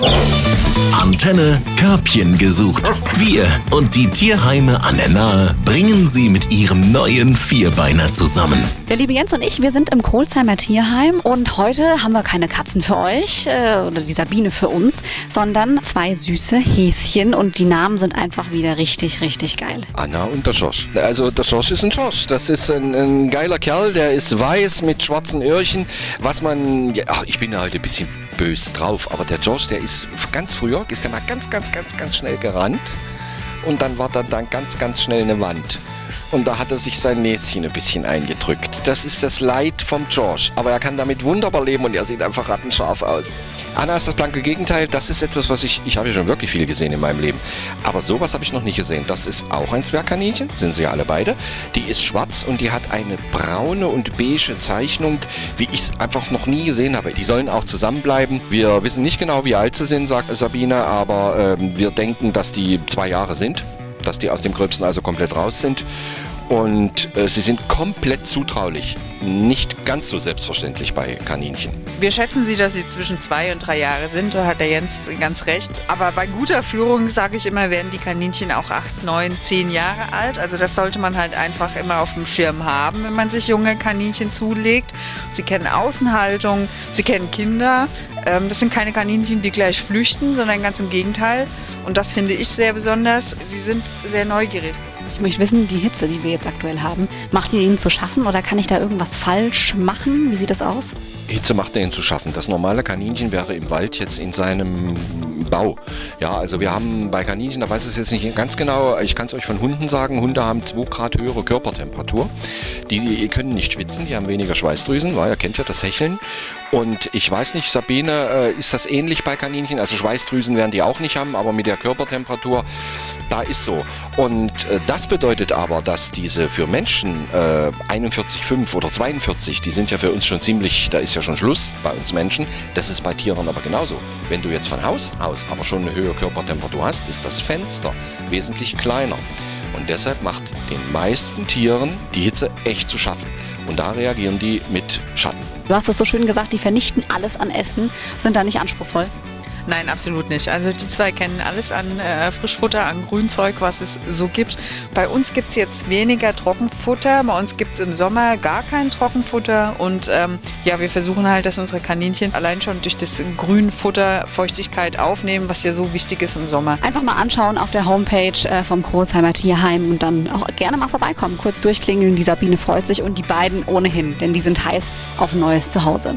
Thank you. Antenne Körbchen gesucht. Wir und die Tierheime an der Nahe bringen sie mit ihrem neuen Vierbeiner zusammen. Der liebe Jens und ich, wir sind im Kohlsheimer Tierheim und heute haben wir keine Katzen für euch äh, oder die Sabine für uns, sondern zwei süße Häschen und die Namen sind einfach wieder richtig, richtig geil. Anna und der Josh. Also der Josh ist ein Josh. Das ist ein, ein geiler Kerl, der ist weiß mit schwarzen Öhrchen. Was man, ja, ich bin ja halt ein bisschen bös drauf, aber der Josh, der ist ganz früher, ist der mal ganz, ganz, ganz, ganz schnell gerannt und dann war da dann ganz, ganz schnell eine Wand. Und da hat er sich sein Näschen ein bisschen eingedrückt. Das ist das Leid vom George. Aber er kann damit wunderbar leben und er sieht einfach rattenscharf aus. Anna ist das blanke Gegenteil. Das ist etwas, was ich, ich habe ja schon wirklich viel gesehen in meinem Leben. Aber sowas habe ich noch nie gesehen. Das ist auch ein Zwergkaninchen, sind sie ja alle beide. Die ist schwarz und die hat eine braune und beige Zeichnung, wie ich es einfach noch nie gesehen habe. Die sollen auch zusammenbleiben. Wir wissen nicht genau, wie alt sie sind, sagt Sabine, aber ähm, wir denken, dass die zwei Jahre sind dass die aus dem Gröbsten also komplett raus sind. Und äh, sie sind komplett zutraulich. Nicht ganz so selbstverständlich bei Kaninchen. Wir schätzen sie, dass sie zwischen zwei und drei Jahre sind. Da hat der Jens ganz recht. Aber bei guter Führung, sage ich immer, werden die Kaninchen auch acht, neun, zehn Jahre alt. Also das sollte man halt einfach immer auf dem Schirm haben, wenn man sich junge Kaninchen zulegt. Sie kennen Außenhaltung, sie kennen Kinder. Ähm, das sind keine Kaninchen, die gleich flüchten, sondern ganz im Gegenteil. Und das finde ich sehr besonders. Sie sind sehr neugierig. Ich möchte wissen, die Hitze, die wir jetzt aktuell haben, macht die ihnen zu schaffen oder kann ich da irgendwas falsch machen? Wie sieht das aus? Hitze macht denen zu schaffen. Das normale Kaninchen wäre im Wald jetzt in seinem Bau. Ja, also wir haben bei Kaninchen, da weiß ich es jetzt nicht ganz genau, ich kann es euch von Hunden sagen, Hunde haben 2 Grad höhere Körpertemperatur. Die können nicht schwitzen, die haben weniger Schweißdrüsen, weil ihr kennt ja das Hecheln. Und ich weiß nicht, Sabine, äh, ist das ähnlich bei Kaninchen? Also Schweißdrüsen werden die auch nicht haben, aber mit der Körpertemperatur, da ist so. Und äh, das bedeutet aber, dass diese für Menschen äh, 41,5 oder 42, die sind ja für uns schon ziemlich, da ist ja schon Schluss bei uns Menschen. Das ist bei Tieren aber genauso. Wenn du jetzt von Haus aus aber schon eine höhere Körpertemperatur hast, ist das Fenster wesentlich kleiner. Und deshalb macht den meisten Tieren die Hitze echt zu schaffen. Und da reagieren die mit Schatten. Du hast es so schön gesagt, die vernichten alles an Essen, sind da nicht anspruchsvoll. Nein, absolut nicht. Also die zwei kennen alles an äh, Frischfutter, an Grünzeug, was es so gibt. Bei uns gibt es jetzt weniger Trockenfutter. Bei uns gibt es im Sommer gar kein Trockenfutter. Und ähm, ja, wir versuchen halt, dass unsere Kaninchen allein schon durch das Grünfutter Feuchtigkeit aufnehmen, was ja so wichtig ist im Sommer. Einfach mal anschauen auf der Homepage äh, vom Großheimer Tierheim und dann auch gerne mal vorbeikommen. Kurz durchklingeln. Die Sabine freut sich und die beiden ohnehin, denn die sind heiß auf ein neues Zuhause.